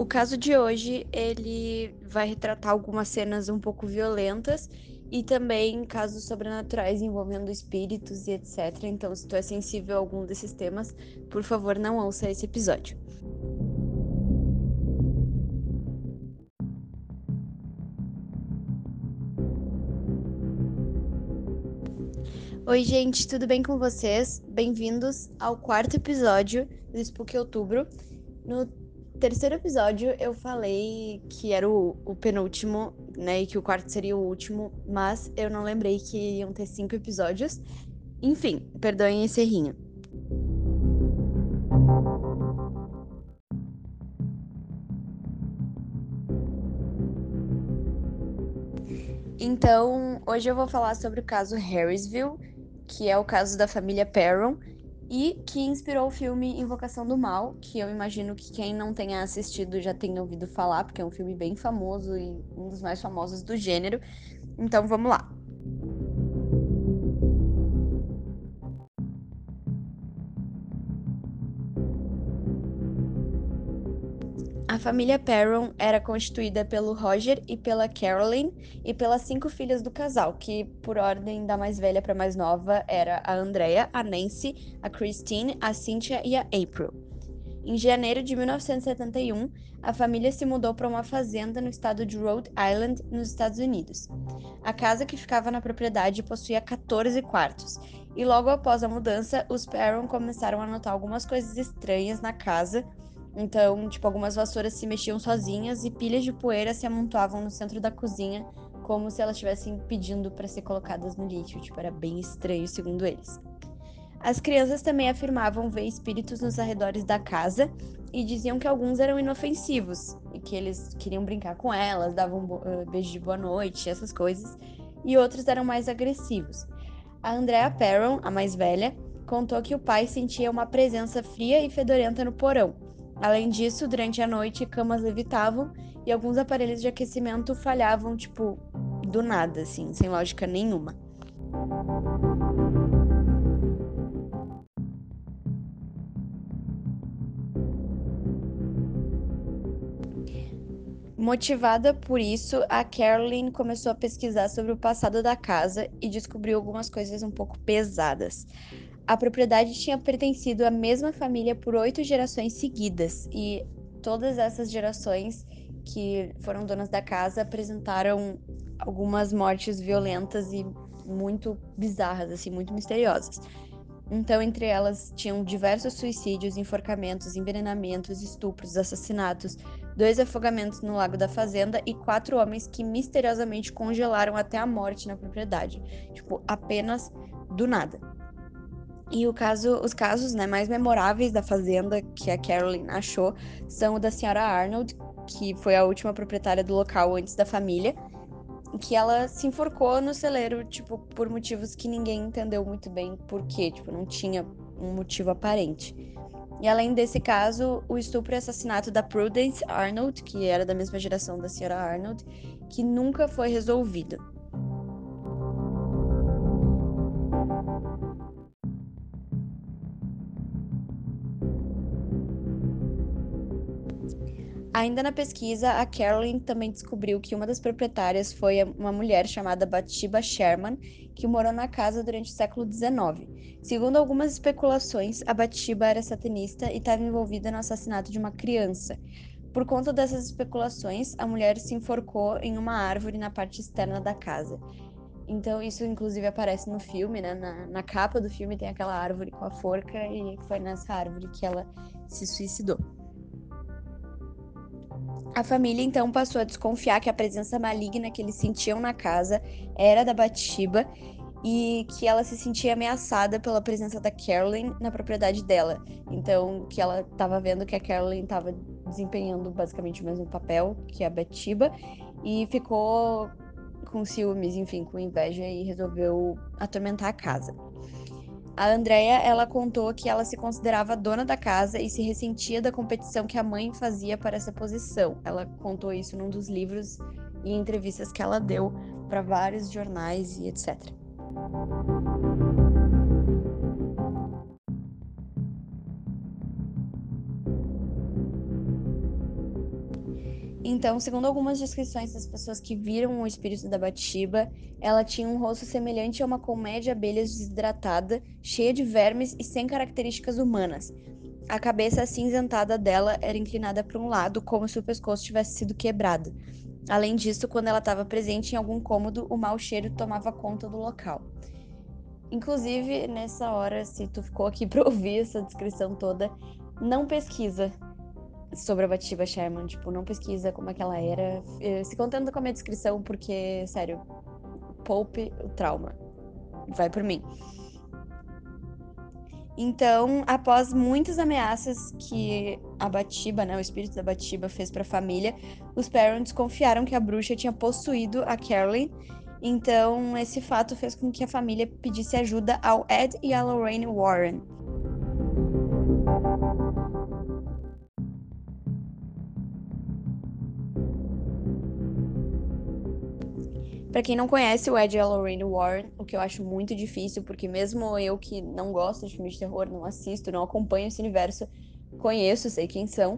O caso de hoje, ele vai retratar algumas cenas um pouco violentas e também casos sobrenaturais envolvendo espíritos e etc. Então, se tu é sensível a algum desses temas, por favor, não ouça esse episódio. Oi, gente, tudo bem com vocês? Bem-vindos ao quarto episódio do Spook Outubro. No terceiro episódio, eu falei que era o, o, penúltimo, né? E que o quarto seria o último, mas eu não lembrei que iam ter cinco episódios. Enfim, perdoem esse errinho. Então, hoje eu vou falar sobre o caso Harrisville, que é o caso da família Perron, e que inspirou o filme Invocação do Mal, que eu imagino que quem não tenha assistido já tenha ouvido falar, porque é um filme bem famoso e um dos mais famosos do gênero. Então vamos lá. Família Perron era constituída pelo Roger e pela Caroline e pelas cinco filhas do casal, que, por ordem da mais velha para mais nova, era a Andrea, a Nancy, a Christine, a Cynthia e a April. Em janeiro de 1971, a família se mudou para uma fazenda no estado de Rhode Island, nos Estados Unidos. A casa que ficava na propriedade possuía 14 quartos, e logo após a mudança, os Perron começaram a notar algumas coisas estranhas na casa então, tipo, algumas vassouras se mexiam sozinhas e pilhas de poeira se amontoavam no centro da cozinha, como se elas estivessem pedindo para ser colocadas no lixo. Tipo, era bem estranho, segundo eles. As crianças também afirmavam ver espíritos nos arredores da casa e diziam que alguns eram inofensivos e que eles queriam brincar com elas, davam beijo de boa noite, essas coisas, e outros eram mais agressivos. A Andrea Perron, a mais velha, contou que o pai sentia uma presença fria e fedorenta no porão Além disso, durante a noite, camas levitavam e alguns aparelhos de aquecimento falhavam, tipo, do nada, assim, sem lógica nenhuma. Motivada por isso, a Caroline começou a pesquisar sobre o passado da casa e descobriu algumas coisas um pouco pesadas. A propriedade tinha pertencido à mesma família por oito gerações seguidas, e todas essas gerações que foram donas da casa apresentaram algumas mortes violentas e muito bizarras, assim, muito misteriosas. Então, entre elas, tinham diversos suicídios, enforcamentos, envenenamentos, estupros, assassinatos, dois afogamentos no lago da fazenda e quatro homens que misteriosamente congelaram até a morte na propriedade. Tipo, apenas do nada. E o caso, os casos né, mais memoráveis da fazenda que a Caroline achou são o da senhora Arnold, que foi a última proprietária do local antes da família, que ela se enforcou no celeiro, tipo, por motivos que ninguém entendeu muito bem por quê, tipo, não tinha um motivo aparente. E além desse caso, o estupro e assassinato da Prudence Arnold, que era da mesma geração da senhora Arnold, que nunca foi resolvido. Ainda na pesquisa, a Caroline também descobriu que uma das proprietárias foi uma mulher chamada Bathsheba Sherman, que morou na casa durante o século XIX. Segundo algumas especulações, a Bathsheba era satanista e estava envolvida no assassinato de uma criança. Por conta dessas especulações, a mulher se enforcou em uma árvore na parte externa da casa. Então, isso inclusive aparece no filme, né? Na, na capa do filme tem aquela árvore com a forca, e foi nessa árvore que ela se suicidou. A família então passou a desconfiar que a presença maligna que eles sentiam na casa era da Bathsheba e que ela se sentia ameaçada pela presença da Carolyn na propriedade dela. Então, que ela estava vendo que a Carolyn estava desempenhando basicamente o mesmo papel que a Bathsheba e ficou com ciúmes, enfim, com inveja e resolveu atormentar a casa. A Andrea, ela contou que ela se considerava dona da casa e se ressentia da competição que a mãe fazia para essa posição. Ela contou isso num dos livros e entrevistas que ela deu para vários jornais e etc. Então, segundo algumas descrições das pessoas que viram o espírito da Batiba, ela tinha um rosto semelhante a uma colmeia de abelhas desidratada, cheia de vermes e sem características humanas. A cabeça acinzentada dela era inclinada para um lado, como se o pescoço tivesse sido quebrado. Além disso, quando ela estava presente em algum cômodo, o mau cheiro tomava conta do local. Inclusive, nessa hora, se tu ficou aqui para ouvir essa descrição toda, não pesquisa sobre a Batiba Sherman, tipo, não pesquisa como é que ela era. Eh, se contenta com a minha descrição, porque, sério, poupe o trauma. Vai por mim. Então, após muitas ameaças que a Batiba, né, o espírito da Batiba fez para a família, os parents confiaram que a bruxa tinha possuído a Carolyn. Então, esse fato fez com que a família pedisse ajuda ao Ed e a Lorraine Warren. Para quem não conhece o Ed e a Lorraine Warren, o que eu acho muito difícil, porque mesmo eu que não gosto de filmes de terror, não assisto, não acompanho esse universo, conheço, sei quem são.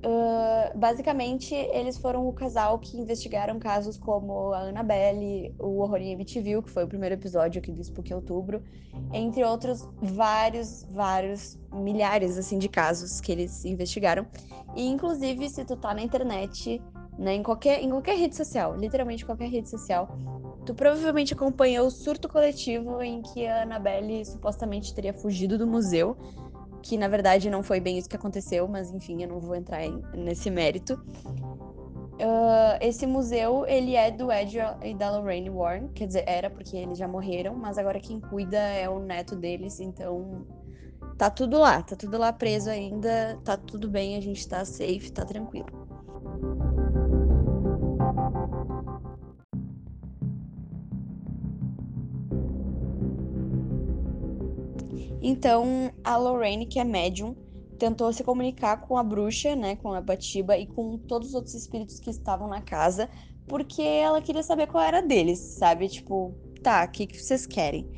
Uh, basicamente, eles foram o casal que investigaram casos como a Annabelle, o Horror em Amityville, que foi o primeiro episódio aqui do Spook Outubro, entre outros vários, vários, milhares, assim, de casos que eles investigaram. E, inclusive, se tu tá na internet né? Em qualquer, em qualquer rede social, literalmente qualquer rede social. Tu provavelmente acompanhou o surto coletivo em que a Annabelle supostamente teria fugido do museu, que na verdade não foi bem isso que aconteceu, mas enfim, eu não vou entrar em, nesse mérito. Uh, esse museu, ele é do Ed e da Lorraine Warren, quer dizer, era porque eles já morreram, mas agora quem cuida é o neto deles, então tá tudo lá, tá tudo lá preso ainda, tá tudo bem, a gente tá safe, tá tranquilo. Então, a Lorraine, que é médium, tentou se comunicar com a bruxa, né, com a Batiba e com todos os outros espíritos que estavam na casa, porque ela queria saber qual era deles, sabe? Tipo, tá, o que, que vocês querem?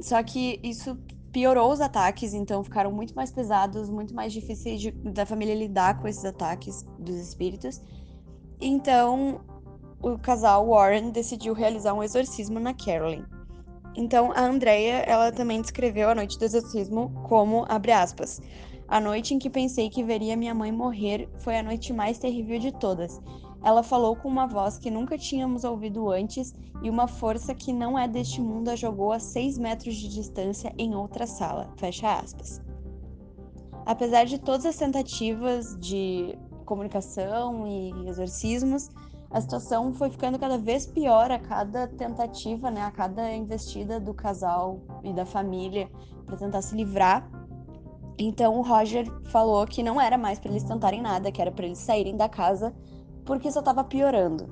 Só que isso piorou os ataques, então ficaram muito mais pesados, muito mais difíceis de, da família lidar com esses ataques dos espíritos. Então, o casal Warren decidiu realizar um exorcismo na Carolyn. Então, a Andrea, ela também descreveu a noite do exorcismo como, abre aspas, a noite em que pensei que veria minha mãe morrer foi a noite mais terrível de todas. Ela falou com uma voz que nunca tínhamos ouvido antes e uma força que não é deste mundo a jogou a seis metros de distância em outra sala. Fecha aspas. Apesar de todas as tentativas de comunicação e exorcismos, a situação foi ficando cada vez pior a cada tentativa, né, a cada investida do casal e da família para tentar se livrar. Então o Roger falou que não era mais para eles tentarem nada, que era para eles saírem da casa, porque só estava piorando.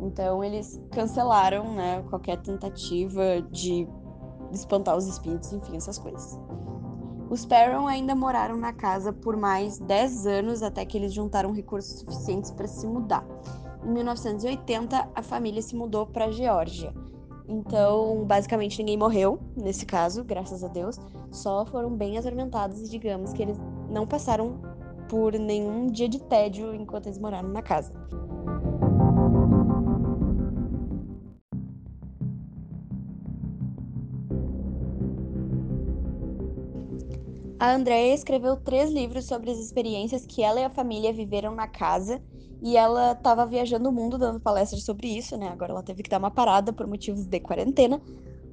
Então eles cancelaram, né, qualquer tentativa de espantar os espíritos, enfim, essas coisas. Os Perron ainda moraram na casa por mais 10 anos até que eles juntaram recursos suficientes para se mudar. Em 1980, a família se mudou para Geórgia. Então, basicamente, ninguém morreu nesse caso, graças a Deus. Só foram bem atormentados e, digamos, que eles não passaram por nenhum dia de tédio enquanto eles moraram na casa. A Andrea escreveu três livros sobre as experiências que ela e a família viveram na casa e ela estava viajando o mundo dando palestras sobre isso, né? Agora ela teve que dar uma parada por motivos de quarentena,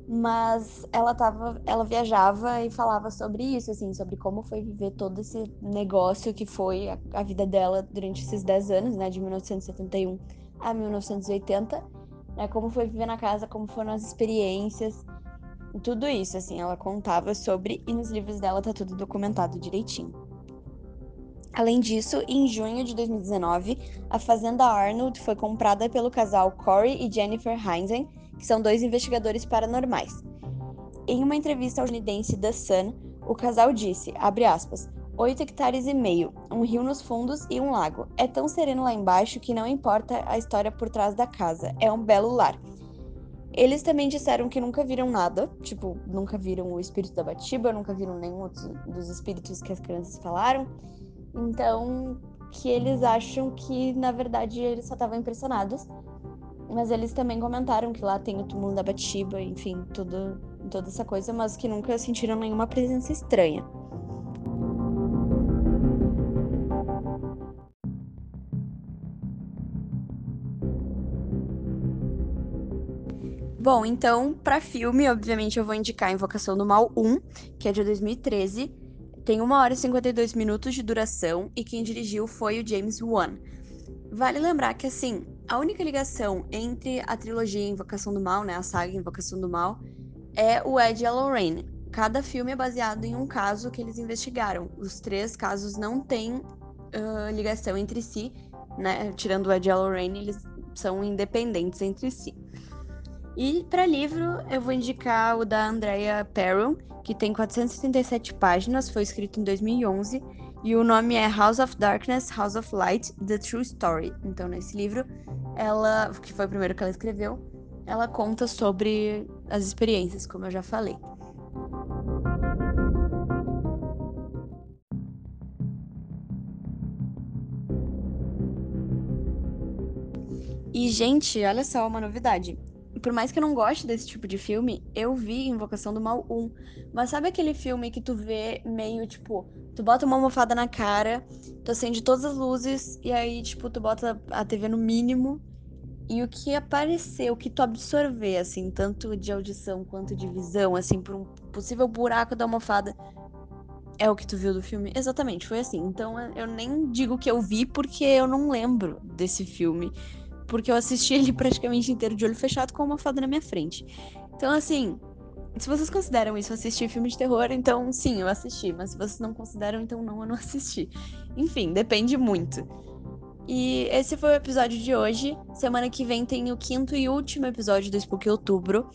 mas ela tava, ela viajava e falava sobre isso, assim, sobre como foi viver todo esse negócio que foi a, a vida dela durante esses 10 anos, né, de 1971 a 1980, né, como foi viver na casa, como foram as experiências, tudo isso, assim, ela contava sobre e nos livros dela tá tudo documentado direitinho. Além disso, em junho de 2019, a fazenda Arnold foi comprada pelo casal Corey e Jennifer Heinzen, que são dois investigadores paranormais. Em uma entrevista ao estadunidense The Sun, o casal disse, aspas, 8 hectares e meio, um rio nos fundos e um lago. É tão sereno lá embaixo que não importa a história por trás da casa, é um belo lar. Eles também disseram que nunca viram nada, tipo, nunca viram o espírito da Batiba, nunca viram nenhum dos espíritos que as crianças falaram. Então, que eles acham que, na verdade, eles só estavam impressionados. Mas eles também comentaram que lá tem o túmulo da Bathsheba, enfim, tudo, toda essa coisa, mas que nunca sentiram nenhuma presença estranha. Bom, então, para filme, obviamente eu vou indicar Invocação do Mal 1, que é de 2013. Tem 1 hora e 52 minutos de duração e quem dirigiu foi o James Wan. Vale lembrar que, assim, a única ligação entre a trilogia Invocação do Mal, né, a saga Invocação do Mal, é o Ed e a Lorraine. Cada filme é baseado em um caso que eles investigaram. Os três casos não têm uh, ligação entre si, né? Tirando o Ed e a Lorraine, eles são independentes entre si. E para livro, eu vou indicar o da Andrea Perron, que tem 437 páginas, foi escrito em 2011, e o nome é House of Darkness, House of Light: The True Story. Então, nesse livro, ela, que foi o primeiro que ela escreveu, ela conta sobre as experiências, como eu já falei. E, gente, olha só uma novidade por mais que eu não goste desse tipo de filme, eu vi Invocação do Mal 1. Mas sabe aquele filme que tu vê meio, tipo, tu bota uma almofada na cara, tu acende todas as luzes, e aí, tipo, tu bota a TV no mínimo, e o que aparecer, o que tu absorver, assim, tanto de audição quanto de visão, assim, por um possível buraco da almofada, é o que tu viu do filme? Exatamente, foi assim. Então eu nem digo que eu vi porque eu não lembro desse filme porque eu assisti ele praticamente inteiro de olho fechado com uma fada na minha frente. Então, assim, se vocês consideram isso assistir filme de terror, então sim, eu assisti. Mas se vocês não consideram, então não, eu não assisti. Enfim, depende muito. E esse foi o episódio de hoje. Semana que vem tem o quinto e último episódio do Spook Outubro.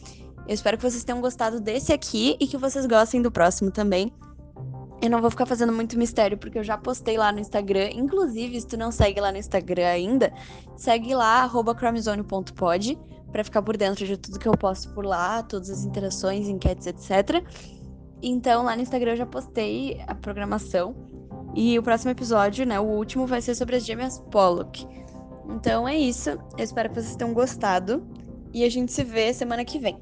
Eu espero que vocês tenham gostado desse aqui e que vocês gostem do próximo também. Eu não vou ficar fazendo muito mistério, porque eu já postei lá no Instagram. Inclusive, se tu não segue lá no Instagram ainda, segue lá, chromezone.pod, pra ficar por dentro de tudo que eu posto por lá, todas as interações, enquetes, etc. Então, lá no Instagram eu já postei a programação. E o próximo episódio, né, o último, vai ser sobre as gêmeas Pollock. Então é isso. Eu espero que vocês tenham gostado. E a gente se vê semana que vem.